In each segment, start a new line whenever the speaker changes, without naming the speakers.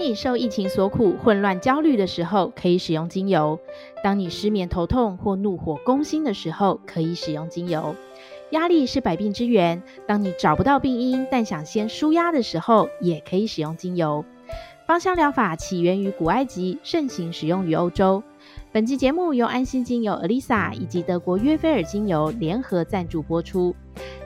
你受疫情所苦、混乱焦虑的时候，可以使用精油；当你失眠头痛或怒火攻心的时候，可以使用精油。压力是百病之源，当你找不到病因，但想先舒压的时候，也可以使用精油。芳香疗法起源于古埃及，盛行使用于欧洲。本期节目由安心精油 Alyssa 以及德国约菲尔精油联合赞助播出。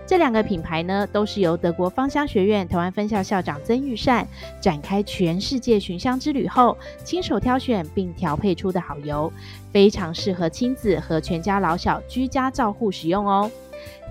这两个品牌呢，都是由德国芳香学院台湾分校校长曾玉善展开全世界寻香之旅后，亲手挑选并调配出的好油，非常适合亲子和全家老小居家照护使用哦。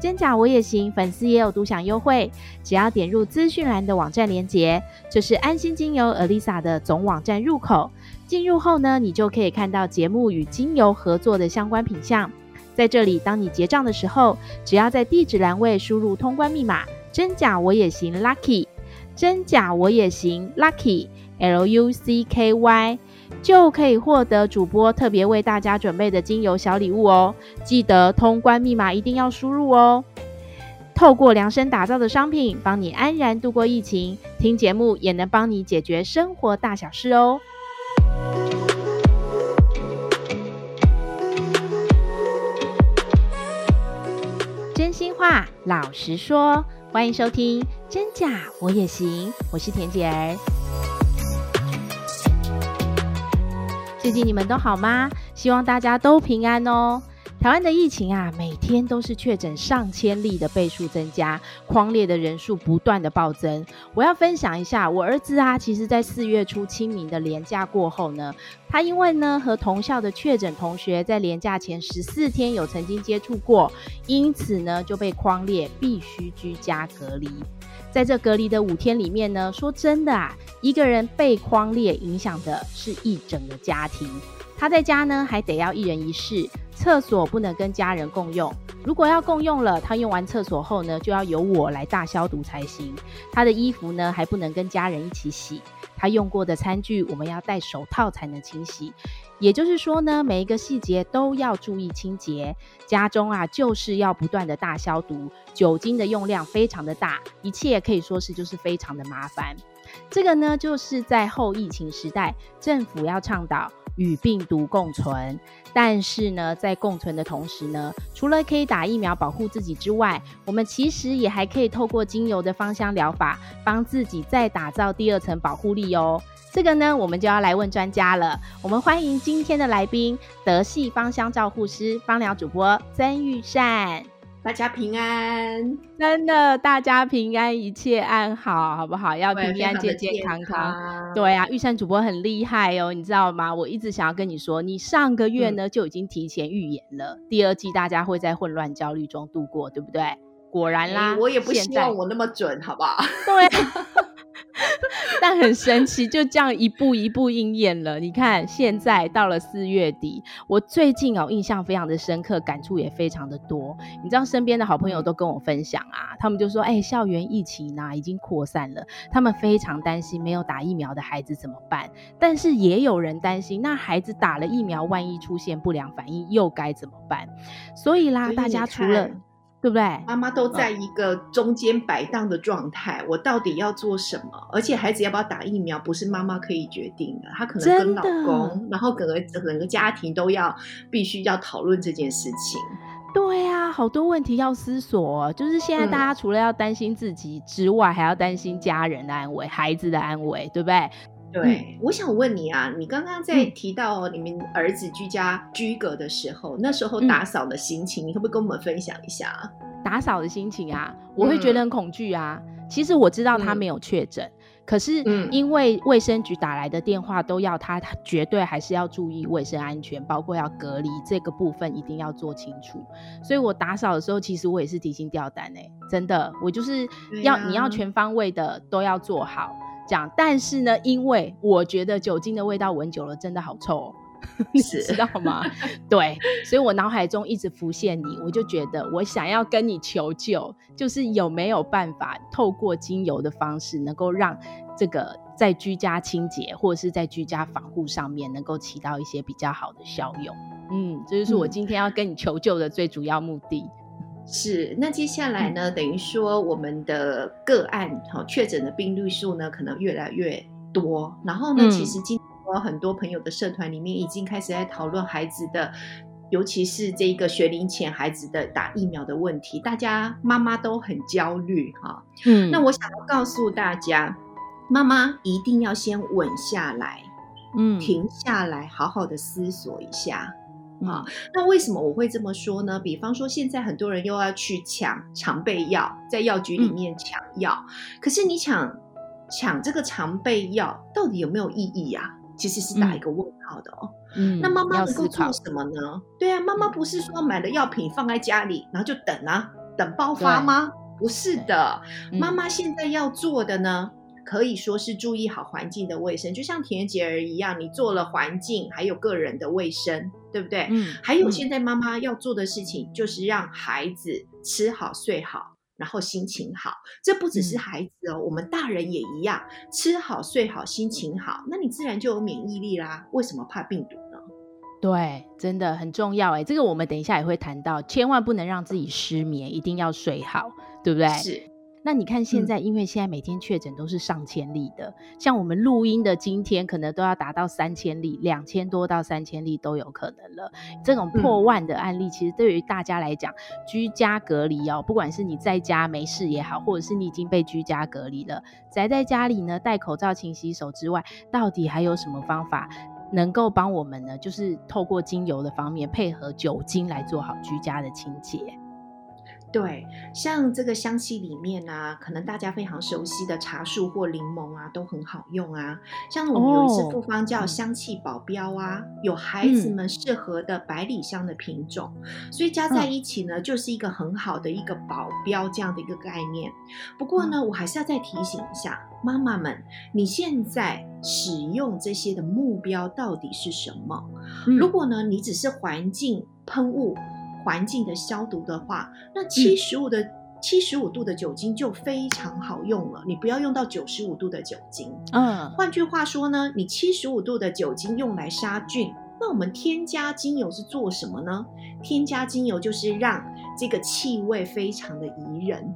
真假我也行，粉丝也有独享优惠，只要点入资讯栏的网站链接，就是安心精油 Alyssa 的总网站入口。进入后呢，你就可以看到节目与精油合作的相关品项。在这里，当你结账的时候，只要在地址栏位输入通关密码“真假我也行 ”，Lucky，真假我也行 Lucky，L U C K Y，就可以获得主播特别为大家准备的精油小礼物哦。记得通关密码一定要输入哦。透过量身打造的商品，帮你安然度过疫情。听节目也能帮你解决生活大小事哦。心话老实说，欢迎收听《真假我也行》，我是田姐儿。最近你们都好吗？希望大家都平安哦。台湾的疫情啊，每天都是确诊上千例的倍数增加，框列的人数不断的暴增。我要分享一下，我儿子啊，其实在四月初清明的连假过后呢，他因为呢和同校的确诊同学在连假前十四天有曾经接触过，因此呢就被框列必须居家隔离。在这隔离的五天里面呢，说真的啊，一个人被框列影响的是一整个家庭。他在家呢还得要一人一室。厕所不能跟家人共用，如果要共用了，他用完厕所后呢，就要由我来大消毒才行。他的衣服呢，还不能跟家人一起洗。他用过的餐具，我们要戴手套才能清洗。也就是说呢，每一个细节都要注意清洁。家中啊，就是要不断的大消毒，酒精的用量非常的大，一切可以说是就是非常的麻烦。这个呢，就是在后疫情时代，政府要倡导。与病毒共存，但是呢，在共存的同时呢，除了可以打疫苗保护自己之外，我们其实也还可以透过精油的芳香疗法，帮自己再打造第二层保护力哦。这个呢，我们就要来问专家了。我们欢迎今天的来宾，德系芳香照护师、芳疗主播曾玉善。
大家平安，
真的，大家平安，一切安好，好不好？要平平安、健健康康。对啊，玉山主播很厉害哦，你知道吗？我一直想要跟你说，你上个月呢、嗯、就已经提前预言了，第二季大家会在混乱焦虑中度过，对不对？果然啦，
欸、我也不希望我那么准，好不好？
对。但很神奇，就这样一步一步应验了。你看，现在到了四月底，我最近哦印象非常的深刻，感触也非常的多。你知道，身边的好朋友都跟我分享啊，他们就说：“哎、欸，校园疫情啊已经扩散了，他们非常担心没有打疫苗的孩子怎么办。”但是也有人担心，那孩子打了疫苗，万一出现不良反应，又该怎么办？所以啦，大家除了对不对？
妈妈都在一个中间摆荡的状态，嗯，我到底要做什么？而且孩子要不要打疫苗，不是妈妈可以决定的，她可能跟老公，然后整个整个家庭都要必须要讨论这件事情。
对啊，好多问题要思索，就是现在大家除了要担心自己之外，嗯，还要担心家人的安危、孩子的安危，对不对？
对，我想问你啊，你刚刚在提到你们儿子居家居隔的时候，嗯、那时候打扫的心情，你可不可以跟我们分享一下？
打扫的心情啊，我会觉得很恐惧啊。嗯、其实我知道他没有确诊、嗯，可是因为卫生局打来的电话都要他，他绝对还是要注意卫生安全，包括要隔离这个部分一定要做清楚。所以我打扫的时候，其实我也是提心吊胆哎，真的，我就是要、啊、你要全方位的都要做好。讲，但是呢，因为我觉得酒精的味道闻久了真的好臭哦，你知道吗？对，所以我脑海中一直浮现你，我就觉得我想要跟你求救，就是有没有办法透过精油的方式，能够让这个在居家清洁或者是在居家防护上面，能够起到一些比较好的效用。嗯，这就是我今天要跟你求救的最主要目的。
是，那接下来呢？等于说我们的个案哈确诊的病例数呢，可能越来越多。然后呢，嗯、其实今天我很多朋友的社团里面已经开始在讨论孩子的，尤其是这个学龄前孩子的打疫苗的问题，大家妈妈都很焦虑哈。嗯，那我想要告诉大家，妈妈一定要先稳下来，嗯，停下来，好好的思索一下。啊，那为什么我会这么说呢？比方说，现在很多人又要去抢常备药，在药局里面抢药，嗯、可是你抢抢这个常备药到底有没有意义呀、啊？其实是打一个问号的哦。嗯，那妈妈能够做什么呢？对啊，妈妈不是说买了药品放在家里，然后就等啊，等爆发吗？不是的，妈妈现在要做的呢？可以说是注意好环境的卫生，就像田姐儿一样，你做了环境，还有个人的卫生，对不对？嗯。还有现在妈妈要做的事情，就是让孩子吃好、睡好，然后心情好。这不只是孩子哦，嗯、我们大人也一样，吃好、睡好，心情好，那你自然就有免疫力啦。为什么怕病毒呢？
对，真的很重要哎。这个我们等一下也会谈到，千万不能让自己失眠，一定要睡好，对不对？
是。
那你看现在，因为现在每天确诊都是上千例的，嗯、像我们录音的今天，可能都要达到三千例，两千多到三千例都有可能了。这种破万的案例，其实对于大家来讲，嗯、居家隔离哦，不管是你在家没事也好，或者是你已经被居家隔离了，宅在家里呢，戴口罩、勤洗手之外，到底还有什么方法能够帮我们呢？就是透过精油的方面，配合酒精来做好居家的清洁。
对，像这个香气里面啊，可能大家非常熟悉的茶树或柠檬啊，都很好用啊。像我们有一次复方叫香气保镖啊，哦、有孩子们适合的百里香的品种，嗯、所以加在一起呢，就是一个很好的一个保镖这样的一个概念。不过呢，嗯、我还是要再提醒一下妈妈们，你现在使用这些的目标到底是什么？嗯、如果呢，你只是环境喷雾。环境的消毒的话，那七十五的七十五度的酒精就非常好用了。你不要用到九十五度的酒精。嗯，换句话说呢，你七十五度的酒精用来杀菌，那我们添加精油是做什么呢？添加精油就是让这个气味非常的宜人。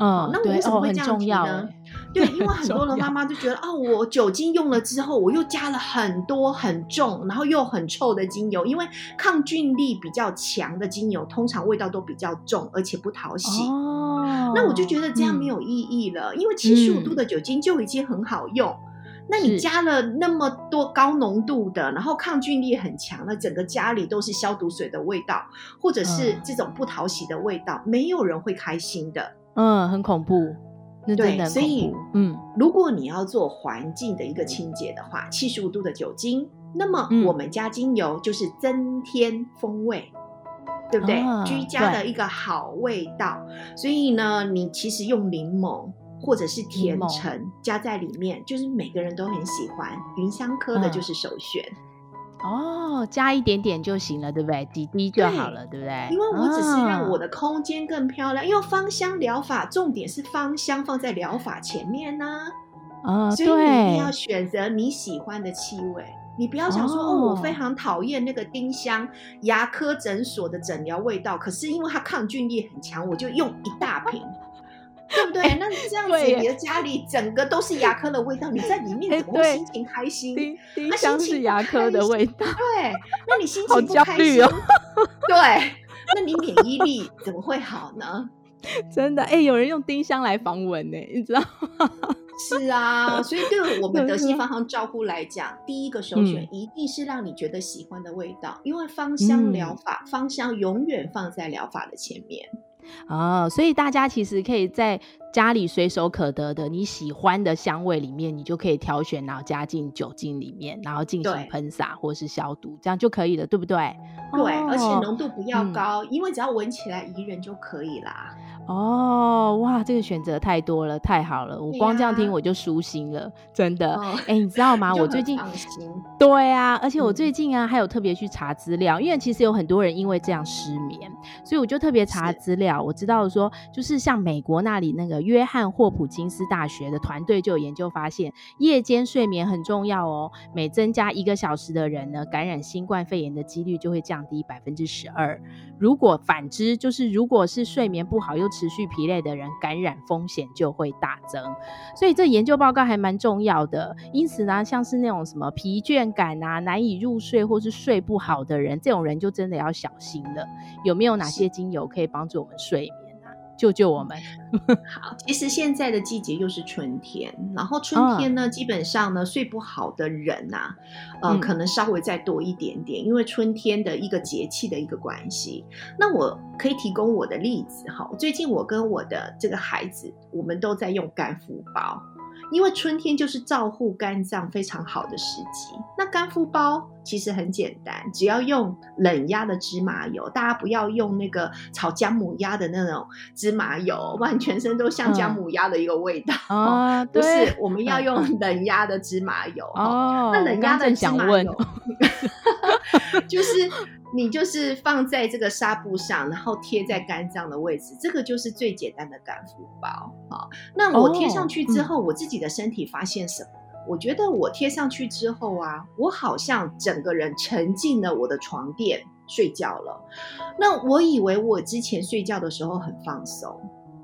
嗯，
那我为什么会这样提呢？对，因为很多的 妈妈就觉得，哦，我酒精用了之后，我又加了很多很重，然后又很臭的精油，因为抗菌力比较强的精油，通常味道都比较重，而且不讨喜。哦，那我就觉得这样没有意义了，嗯、因为七十五度的酒精就已经很好用，嗯、那你加了那么多高浓度的，然后抗菌力很强，的整个家里都是消毒水的味道，或者是这种不讨喜的味道，嗯、没有人会开心的。
嗯，很恐怖。对，所以，
嗯，如果你要做环境的一个清洁的话，七十五度的酒精，那么我们加精油就是增添风味，嗯、对不对？啊、居家的一个好味道。所以呢，你其实用柠檬或者是甜橙加在里面，就是每个人都很喜欢。芸香科的就是首选。嗯
哦，加一点点就行了，对不对？滴滴就好了，对，对不对？
因为我只是让我的空间更漂亮。啊、因为芳香疗法重点是芳香放在疗法前面呢、啊。啊，所以你一定要选择你喜欢的气味。你不要想说哦，哦，我非常讨厌那个丁香牙科诊所的诊疗味道，可是因为它抗菌力很强，我就用一大瓶。对不对？那这样子，你的家里整个都是牙科的味道，你在里面怎么会心情开心？
丁丁香是牙科的味道，
对，那你心情不开心，哦、对，那你免疫力怎么会好呢？
真的，哎，有人用丁香来防蚊呢，你知道吗？
是啊，所以对我们德西芳香照护来讲，第一个首选一定是让你觉得喜欢的味道，嗯、因为芳香疗法，芳香永远放在疗法的前面。
哦，所以大家其实可以在家里随手可得的你喜欢的香味里面，你就可以挑选，然后加进酒精里面，然后进行喷洒或是消毒，这样就可以了，对不对？
对，哦、而且浓度不要高，嗯、因为只要闻起来宜人就可以啦。
哦，哇，这个选择太多了，太好了！我光这样听我就舒心了，啊、真的。哎、你知道吗？我最近对啊，而且我最近啊，嗯、还有特别去查资料，因为其实有很多人因为这样失眠，所以我就特别查资料。我知道说，就是像美国那里那个呢，约翰霍普金斯大学的团队就有研究发现，夜间睡眠很重要哦。每增加一个小时的人呢，感染新冠肺炎的几率就会降低百分之十二。如果反之，就是如果是睡眠不好又持续疲累的人，感染风险就会大增。所以这研究报告还蛮重要的。因此呢，像是那种什么疲倦感啊、难以入睡或是睡不好的人，这种人就真的要小心了。有没有哪些精油可以帮助我们睡眠？救救我们！
好，其实现在的季节又是春天，然后春天呢，哦、基本上呢，睡不好的人呐、啊，呃，嗯、可能稍微再多一点点，因为春天的一个节气的一个关系。那我可以提供我的例子哈，最近我跟我的这个孩子，我们都在用干敷包。因为春天就是照护肝脏非常好的时机，那干敷包其实很简单，只要用冷压的芝麻油，大家不要用那个炒姜母鸭的那种芝麻油，不然全身都像姜母鸭的一个味道。
嗯、哦，
不是，我们要用冷压的芝麻油。
哦，
那冷压的芝麻油，
哦、
就是。你就是放在这个纱布上，然后贴在肝脏的位置，这个就是最简单的干敷包啊。那我贴上去之后，我自己的身体发现什么？我觉得我贴上去之后啊，我好像整个人沉浸了我的床垫睡觉了。那我以为我之前睡觉的时候很放松，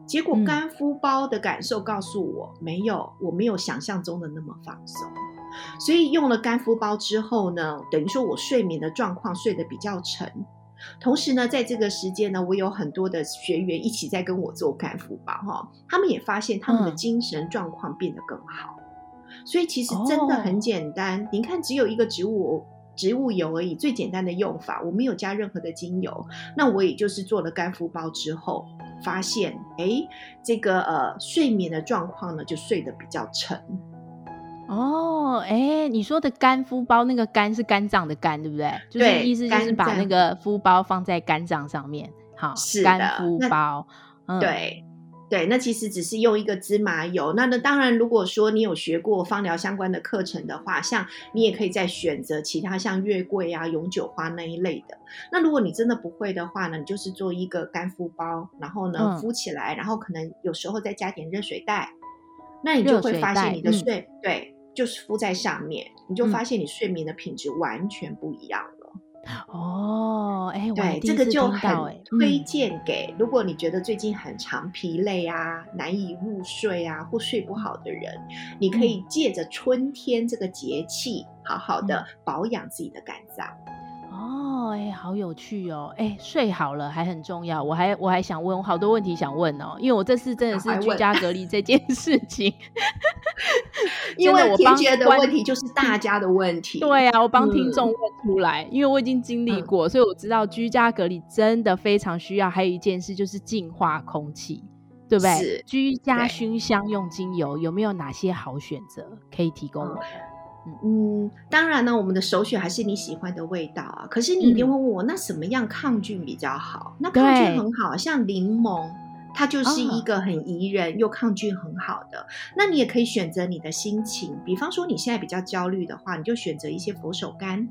结果干敷包的感受告诉我，嗯、没有，我没有想象中的那么放松。所以用了干敷包之后呢，等于说我睡眠的状况睡得比较沉。同时呢，在这个时间呢，我有很多的学员一起在跟我做干敷包哈，他们也发现他们的精神状况变得更好。嗯、所以其实真的很简单，哦、您看只有一个植物植物油而已，最简单的用法，我没有加任何的精油。那我也就是做了干敷包之后，发现哎，这个呃睡眠的状况呢，就睡得比较沉。
哦，哎，你说的干敷包，那个肝是肝脏的肝，对不对？就是意思就是把那个敷包放在肝脏上面，好，是的，干敷包。嗯、对，对，那其实只是用一个芝麻油。那那当然，如果说你有学过芳疗相关的课程的话，像你也可以再选择其他像月桂啊、永久花那一类的。那如果你真的不会的话呢，你就是做一个干敷包，然后呢、嗯、敷起来，然后可能有时候再加点热水袋，那你就会发现你的睡，嗯、对。就是敷在上面，你就发现你睡眠的品质完全不一样了。哦，哎，
对，这个就很推荐给如果你觉得最近很常疲累啊、难以入睡啊或睡不好的人，你可以借着春天这个节气，好好的保养自己的肝脏。
哦，哎，好有趣哦！哎，睡好了还很重要。我还我还想问，我好多问题想问哦，因为我这次真的是居家隔离这件 事情，
因为我听觉的问题就是大家的问题。
对啊，我帮听众问出来，嗯、因为我已经经历过，所以我知道居家隔离真的非常需要。还有一件事就是净化空气，对不对？居家熏香用精油有没有哪些好选择可以提供我？
嗯，当然呢，我们的首选还是你喜欢的味道啊。可是你一定会问我，嗯、那什么样抗菌比较好？那抗菌很好，对像柠檬，它就是一个很宜人又抗菌很好的。哦、那你也可以选择你的心情，比方说你现在比较焦虑的话，你就选择一些佛手柑。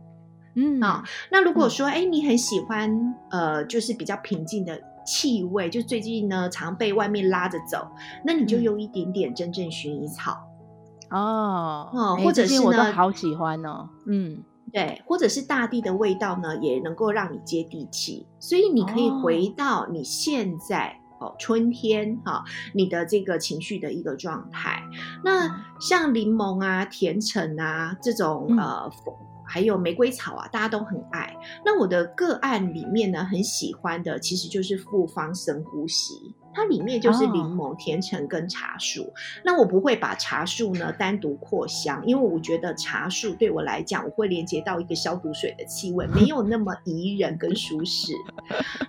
嗯啊、哦，那如果说哎、嗯，你很喜欢呃，就是比较平静的气味，就最近呢常被外面拉着走，那你就用一点点真正薰衣草。
哦哦，或者是呢，我都好喜欢哦。嗯，
对，或者是大地的味道呢，也能够让你接地气。所以你可以回到你现在哦，哦，春天哈、哦，你的这个情绪的一个状态。那像柠檬啊、甜橙啊这种、嗯、呃，还有玫瑰草啊，大家都很爱。那我的个案里面呢，很喜欢的其实就是复方深呼吸。它里面就是柠檬、甜橙跟茶树。Oh. 那我不会把茶树呢单独扩香，因为我觉得茶树对我来讲，我会连接到一个消毒水的气味，没有那么宜人跟舒适。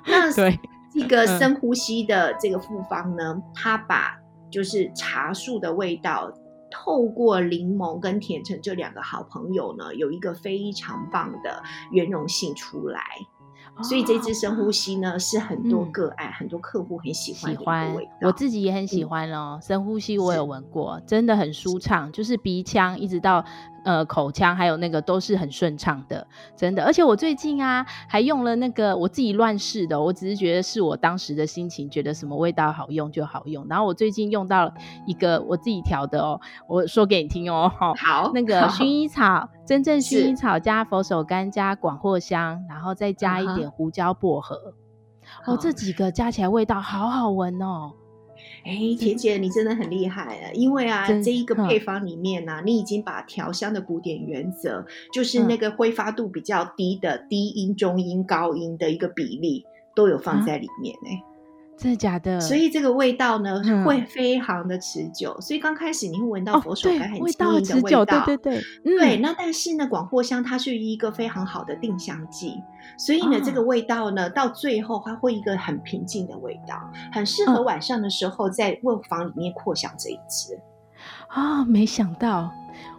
那 对这个深呼吸的这个复方呢，它把就是茶树的味道，透过柠檬跟甜橙这两个好朋友呢，有一个非常棒的圆融性出来。所以这支深呼吸呢，是很多个案、嗯、很多客户很喜欢的一个味道。
我自己也很喜欢哦。嗯、深呼吸我有闻过，真的很舒畅，就是鼻腔一直到呃口腔还有那个都是很顺畅的，真的。而且我最近啊还用了那个我自己乱试的，我只是觉得是我当时的心情，觉得什么味道好用就好用。然后我最近用到了一个我自己调的哦，我说给你听哦，
好，
那个薰衣草，真正薰衣草加佛手柑加广藿香，然后再加一点胡椒薄荷，哦，这几个加起来味道好好闻哦。
哎，田姐，你真的很厉害啊，因为啊，这一个配方里面呢、啊，你已经把调香的古典原则，就是那个挥发度比较低的低音、中音、高音的一个比例，都有放在里面呢。
真的假的？
所以这个味道呢，会非常的持久。嗯、所以刚开始你会闻到佛手柑很轻盈的味道，
对对对，
嗯、对。那但是呢，广藿香它是一个非常好的定香剂，所以呢，哦、这个味道呢，到最后它会一个很平静的味道，很适合晚上的时候在卧房里面扩香这一支。
啊、哦，没想到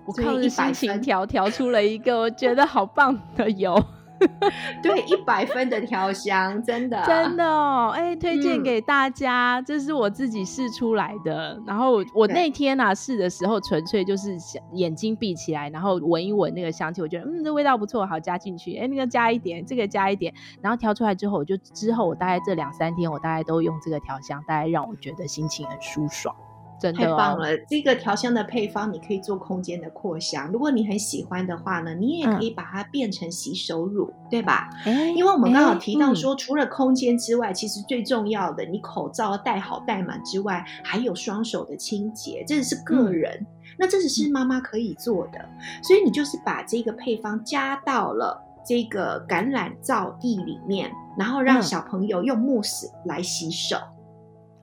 我靠着心情调调出了一个我觉得好棒的油。
对，一百分的调香，真的，
真的哦，哎、欸，推荐给大家，嗯、这是我自己试出来的。然后我那天啊试的时候，纯粹就是眼睛闭起来，然后闻一闻那个香气，我觉得嗯，这味道不错，好加进去。哎、欸，那个加一点，这个加一点，然后调出来之后，我就之后我大概这两三天，我大概都用这个调香，大概让我觉得心情很舒爽。真的哦、
太棒了！这个调香的配方，你可以做空间的扩香。如果你很喜欢的话呢，你也可以把它变成洗手乳，嗯、对吧？欸、因为我们刚好提到说，除了空间之外，其实最重要的，你口罩戴好戴满之外，还有双手的清洁，这是个人。嗯、那这只是妈妈可以做的，所以你就是把这个配方加到了这个橄榄皂液里面，然后让小朋友用慕斯来洗手。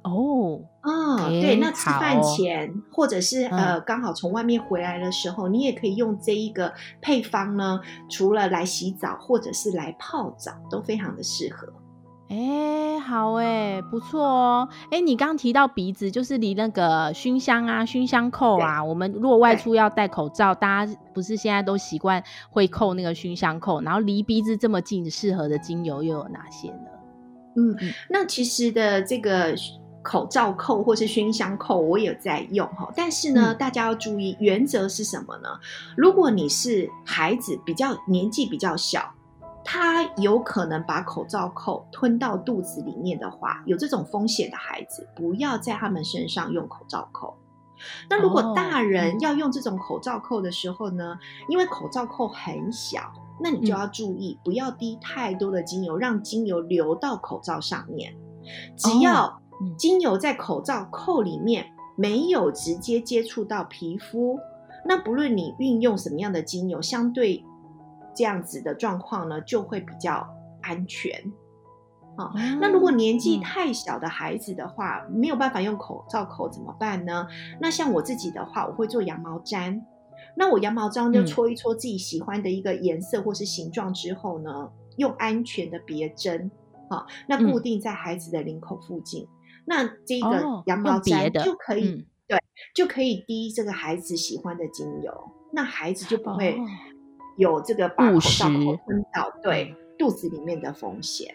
哦，
哦，对，那吃饭前、哦、或者是呃刚好从外面回来的时候，嗯、你也可以用这一个配方呢，除了来洗澡或者是来泡澡，都非常的适合。
哎，好哎，不错哦。哎，你刚刚提到鼻子，就是离那个熏香啊、熏香扣啊，我们如果外出要戴口罩，大家不是现在都习惯会扣那个熏香扣，然后离鼻子这么近，适合的精油又有哪些呢？
嗯，那其实的这个。口罩扣或是熏香扣，我也在用哈。但是呢，嗯、大家要注意，原则是什么呢？如果你是孩子比较年纪比较小，他有可能把口罩扣吞到肚子里面的话，有这种风险的孩子，不要在他们身上用口罩扣。那如果大人要用这种口罩扣的时候呢，因为口罩扣很小，那你就要注意，不要滴太多的精油，让精油流到口罩上面。只要、哦精油在口罩扣里面没有直接接触到皮肤，那不论你运用什么样的精油，相对这样子的状况呢，就会比较安全。哦，那如果年纪太小的孩子的话，没有办法用口罩扣怎么办呢？那像我自己的话，我会做羊毛毡。那我羊毛毡就搓一搓自己喜欢的一个颜色或是形状之后呢，用安全的别针，好，那固定在孩子的领口附近。那这个羊毛毡就可以，嗯、对，就可以滴这个孩子喜欢的精油，那孩子就不会有这个把口罩口吞到对肚子里面的风险。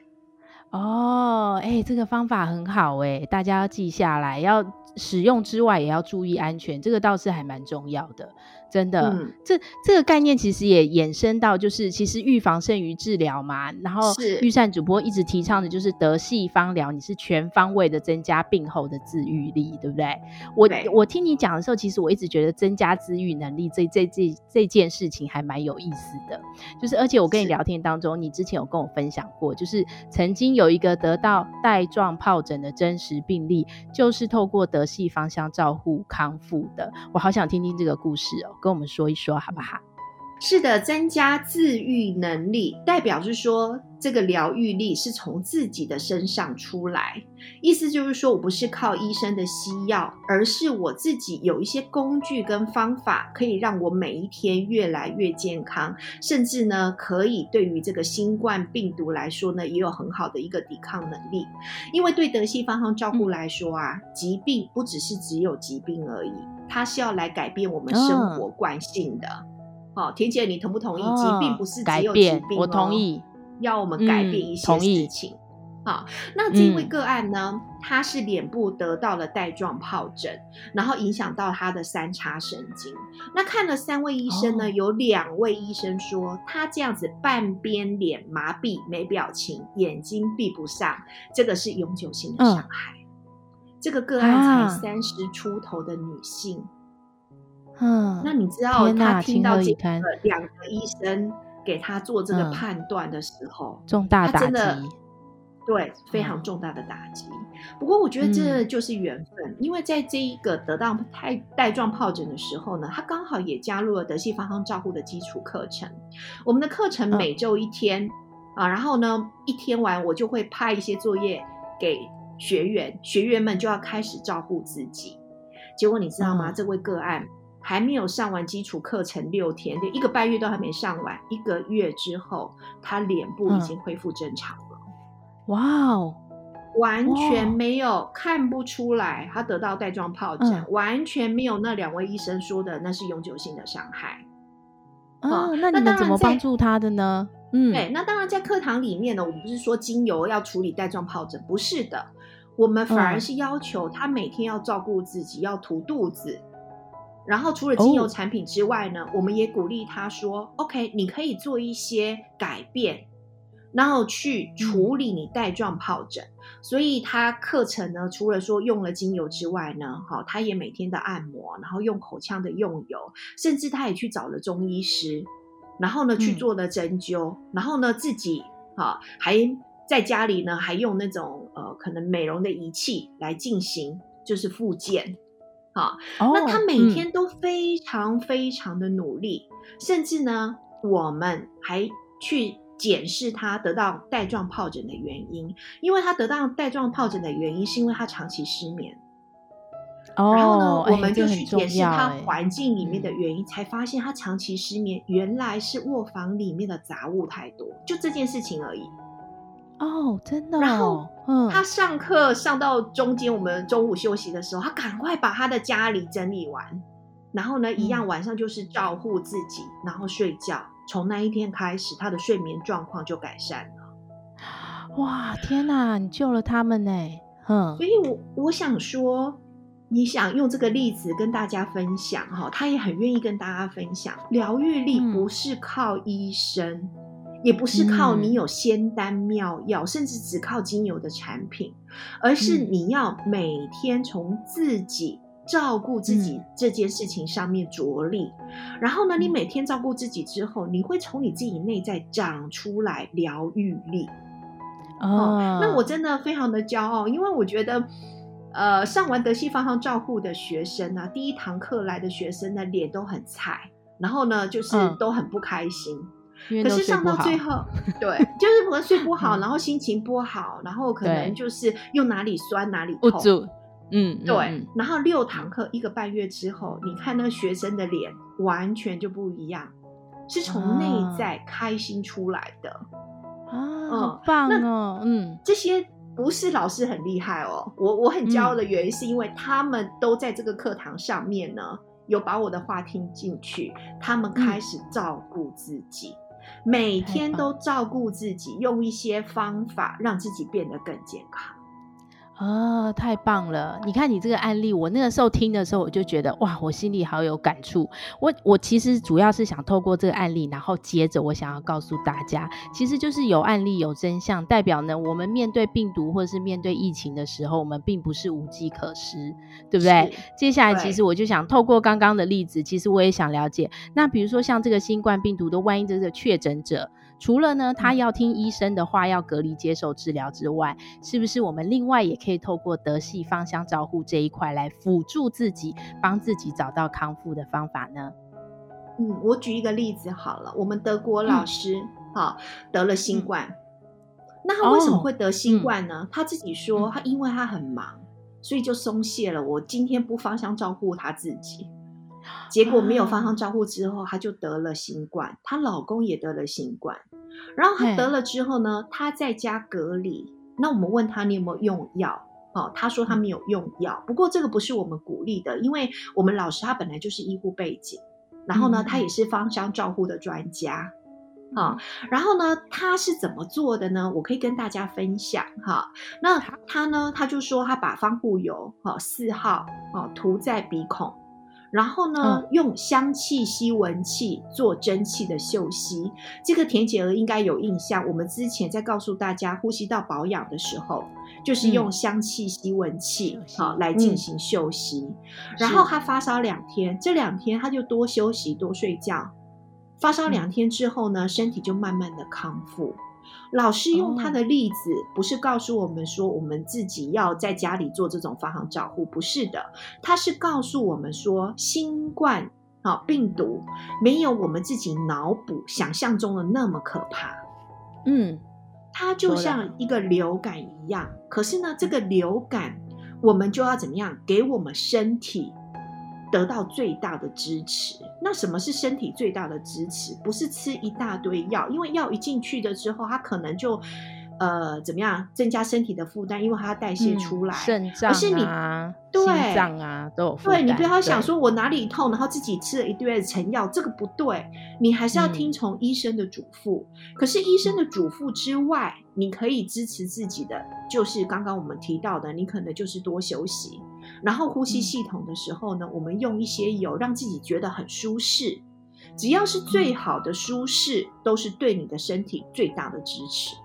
哦，哎，这个方法很好哎，大家要记下来，要使用之外也要注意安全，这个倒是还蛮重要的。真的，嗯、这这个概念其实也延伸到，就是其实预防胜于治疗嘛。然后，钰善主播一直提倡的就是德系方疗，你是全方位的增加病后的治愈力，对不对？我对我听你讲的时候，其实我一直觉得增加治愈能力这这这这件事情还蛮有意思的。就是而且我跟你聊天当中，你之前有跟我分享过，就是曾经有一个得到带状疱疹的真实病例，就是透过德系芳香照护康复的。我好想听听这个故事哦。跟我们说一说好不好？
是的，增加自愈能力，代表是说这个疗愈力是从自己的身上出来。意思就是说我不是靠医生的西药，而是我自己有一些工具跟方法，可以让我每一天越来越健康，甚至呢，可以对于这个新冠病毒来说呢，也有很好的一个抵抗能力。因为对德系芳香照顾来说啊，嗯、疾病不只是只有疾病而已，它是要来改变我们生活惯性的。嗯好，田姐，你同不同意？疾病不是只有疾病，
我同意。
要我们改变一些事情。好，那这位个案呢，他、嗯、是脸部得到了带状疱疹，然后影响到他的三叉神经。那看了三位医生呢，哦、有两位医生说他这样子半边脸麻痹、没表情、眼睛闭不上，这个是永久性的伤害。嗯、这个个案才三十出头的女性，
嗯，
那你知道他听到这个两个医生给他做这个判断的时候，
嗯、重大打
击。对，非常重大的打击。嗯、不过，我觉得这就是缘分，嗯、因为在这一个得到带带状疱疹的时候呢，他刚好也加入了德系芳香照护的基础课程。我们的课程每周一天、嗯、啊，然后呢，一天完我就会派一些作业给学员，学员们就要开始照顾自己。结果你知道吗？嗯、这位个案还没有上完基础课程六天，就一个半月都还没上完，一个月之后，他脸部已经恢复正常了。嗯
哇哦，
完全没有看不出来，他得到带状疱疹，嗯、完全没有那两位医生说的那是永久性的伤害。
哦，那你们怎么帮助他的呢？嗯，
对，那当然在课堂里面呢，我们不是说精油要处理带状疱疹，不是的，我们反而是要求他每天要照顾自己，要涂肚子。然后除了精油产品之外呢，哦、我们也鼓励他说：“OK，你可以做一些改变。”然后去处理你带状疱疹，嗯、所以他课程呢，除了说用了精油之外呢，哈，他也每天的按摩，然后用口腔的用油，甚至他也去找了中医师，然后呢去做了针灸，嗯、然后呢自己哈还在家里呢还用那种呃可能美容的仪器来进行就是复健，好，哦、那他每天都非常非常的努力，嗯、甚至呢我们还去。检视他得到带状疱疹的原因，因为他得到带状疱疹的原因是因为他长期失眠。
哦，
然后呢，我们就去检视他环境里面的原因，才发现他长期失眠原来是卧房里面的杂物太多，就这件事情而已。
哦，真的。
然后，嗯，他上课上到中间，我们中午休息的时候，他赶快把他的家里整理完，然后呢，一样晚上就是照顾自己，然后睡觉。从那一天开始，他的睡眠状况就改善了。
哇，天哪，你救了他们呢！嗯，
所以我我想说，你想用这个例子跟大家分享哈，他也很愿意跟大家分享。疗愈力不是靠医生，嗯、也不是靠你有仙丹妙药，嗯、甚至只靠精油的产品，而是你要每天从自己。照顾自己这件事情上面着力，嗯、然后呢，你每天照顾自己之后，你会从你自己内在长出来疗愈力。哦，哦，那我真的非常的骄傲，因为我觉得，呃，上完德系方向照护的学生啊，第一堂课来的学生呢脸都很菜，然后呢，就是都很不开心。嗯、可是上到最 后，对，就是可能睡不好，然后心情不好，然后可能就是又哪里酸哪里痛。
嗯，
对。
嗯、
然后六堂课一个半月之后，你看那个学生的脸完全就不一样，是从内在开心出来的
啊，嗯、好棒哦。嗯，
这些不是老师很厉害哦，我我很骄傲的原因是因为他们都在这个课堂上面呢，有把我的话听进去，他们开始照顾自己，嗯、每天都照顾自己，用一些方法让自己变得更健康。
哦，太棒了！你看你这个案例，我那个时候听的时候，我就觉得哇，我心里好有感触。我我其实主要是想透过这个案例，然后接着我想要告诉大家，其实就是有案例有真相，代表呢，我们面对病毒或者是面对疫情的时候，我们并不是无计可施，对不对？接下来其实我就想透过刚刚的例子，其实我也想了解，那比如说像这个新冠病毒的万一这个确诊者。除了呢，他要听医生的话，要隔离接受治疗之外，是不是我们另外也可以透过德系芳香照护这一块来辅助自己，帮自己找到康复的方法呢？
嗯，我举一个例子好了，我们德国老师哈、嗯、得了新冠，嗯、那他为什么会得新冠呢？哦嗯、他自己说，他因为他很忙，所以就松懈了。我今天不芳香照顾他自己。结果没有芳香照护之后，她就得了新冠，她老公也得了新冠，然后她得了之后呢，她在家隔离。那我们问她，你有没有用药？哦，她说她没有用药。不过这个不是我们鼓励的，因为我们老师他本来就是医护背景，然后呢，他也是芳香照护的专家。啊。然后呢，他是怎么做的呢？我可以跟大家分享哈。那他呢，他就说他把芳护油哈四号哦涂在鼻孔。然后呢，嗯、用香气吸闻器做蒸汽的嗅吸，这个田姐儿应该有印象。我们之前在告诉大家呼吸道保养的时候，就是用香气吸闻器好、嗯、来进行嗅吸。嗯、然后她发烧两天，这两天她就多休息多睡觉。发烧两天之后呢，嗯、身体就慢慢的康复。老师用他的例子，不是告诉我们说我们自己要在家里做这种防寒照护，不是的，他是告诉我们说，新冠啊病毒没有我们自己脑补想象中的那么可怕。嗯，它就像一个流感一样，可是呢，这个流感我们就要怎么样给我们身体得到最大的支持。那什么是身体最大的支持？不是吃一大堆药，因为药一进去的之后，它可能就，呃，怎么样增加身体的负担，因为它要代谢出来，
肾脏啊，
是你对
心脏啊都有负担。
对，你不要想说我哪里痛，然后自己吃了一堆的成药，这个不对，你还是要听从医生的嘱咐。嗯、可是医生的嘱咐之外，你可以支持自己的，就是刚刚我们提到的，你可能就是多休息。然后呼吸系统的时候呢，嗯、我们用一些油让自己觉得很舒适。只要是最好的舒适，嗯、都是对你的身体最大的支持。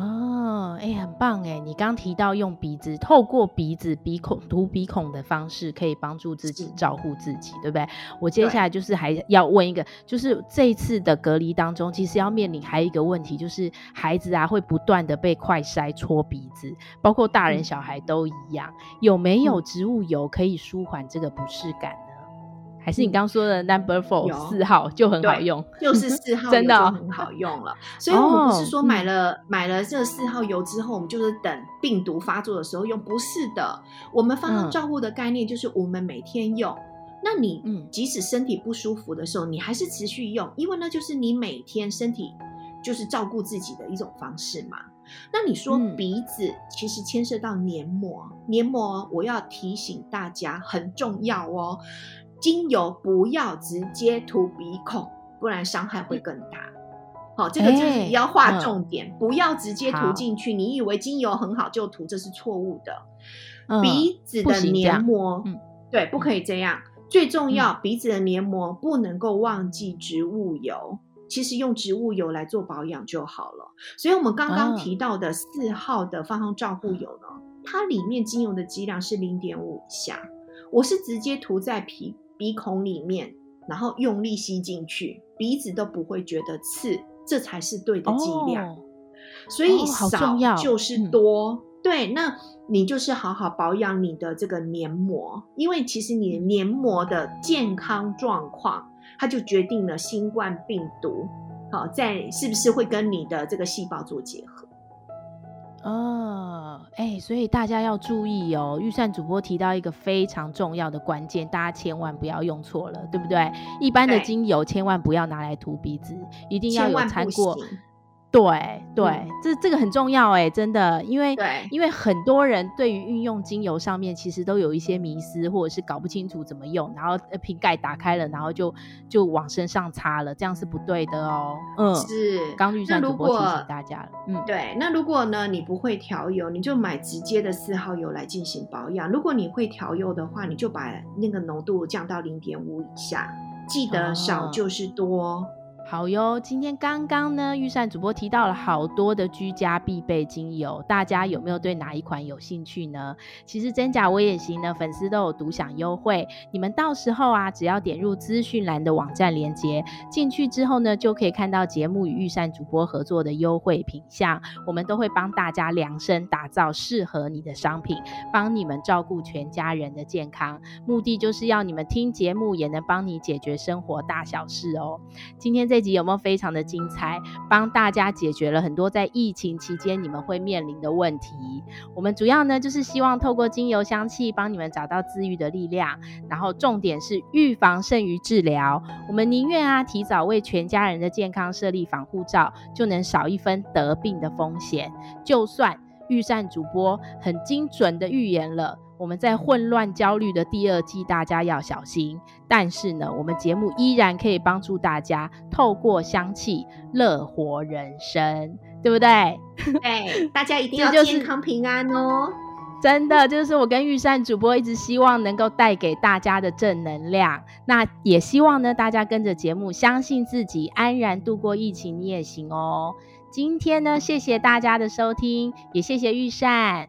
哦，哎，很棒哎！你刚提到用鼻子，透过鼻子鼻孔涂鼻孔的方式，可以帮助自己照顾自己，对不对？我接下来就是还要问一个，就是这一次的隔离当中，其实要面临还有一个问题，就是孩子啊会不断的被快筛戳鼻子，包括大人小孩都一样，嗯、有没有植物油可以舒缓这个不适感？还是你刚刚说的 Number Four 四号就很好用，
就是 四号真的很好用了。所以我们不是说买了、哦、买了这四号油之后，我们就是等病毒发作的时候用，不是的。我们芳香照顾的概念就是我们每天用。嗯、那你即使身体不舒服的时候，你还是持续用，因为那就是你每天身体就是照顾自己的一种方式嘛。那你说鼻子其实牵涉到黏膜，嗯、黏膜我要提醒大家很重要哦。精油不要直接涂鼻孔，不然伤害会更大。好，这个就是要划重点，不要直接涂进去。你以为精油很好就涂，这是错误的。嗯、鼻子的黏膜，嗯、对，不可以这样。嗯、最重要，鼻子的黏膜不能够忘记植物油。其实用植物油来做保养就好了。所以我们刚刚提到的四号的芳香照护油呢，嗯、它里面精油的剂量是零点五以下。我是直接涂在皮。鼻孔里面，然后用力吸进去，鼻子都不会觉得刺，这才是对的剂量。哦、所以少就是多，哦嗯、对。那你就是好好保养你的这个黏膜，因为其实你的黏膜的健康状况，它就决定了新冠病毒好在是不是会跟你的这个细胞做结合。
哦，哎、欸，所以大家要注意哦。预算主播提到一个非常重要的关键，大家千万不要用错了，对不对？一般的精油千万不要拿来涂鼻子，一定要有掺过。对对，嗯、这这个很重要哎，真的，因为对因为很多人对于运用精油上面其实都有一些迷思，或者是搞不清楚怎么用，然后瓶盖打开了，然后就就往身上擦了，这样是不对的哦。嗯，
是。
刚钰善主播提醒大家了。嗯，
对。那如果呢，你不会调油，你就买直接的四号油来进行保养。如果你会调油的话，你就把那个浓度降到零点五以下，记得少就是多。哦
好哟，今天刚刚呢，预算主播提到了好多的居家必备精油，大家有没有对哪一款有兴趣呢？其实真假我也行呢，粉丝都有独享优惠，你们到时候啊，只要点入资讯栏的网站链接，进去之后呢，就可以看到节目与预算主播合作的优惠品项，我们都会帮大家量身打造适合你的商品，帮你们照顾全家人的健康，目的就是要你们听节目也能帮你解决生活大小事哦。今天这。这集有没有非常的精彩？帮大家解决了很多在疫情期间你们会面临的问题。我们主要呢就是希望透过精油香气帮你们找到治愈的力量，然后重点是预防胜于治疗。我们宁愿啊提早为全家人的健康设立防护罩，就能少一分得病的风险。就算钰善主播很精准的预言了。我们在混乱焦虑的第二季，大家要小心。但是呢，我们节目依然可以帮助大家透过香气乐活人生，对不对？
对，大家一定要健康平安哦。
真的，就是我跟玉善主播一直希望能够带给大家的正能量。那也希望呢，大家跟着节目，相信自己，安然度过疫情，你也行哦。今天呢，谢谢大家的收听，也谢谢玉善。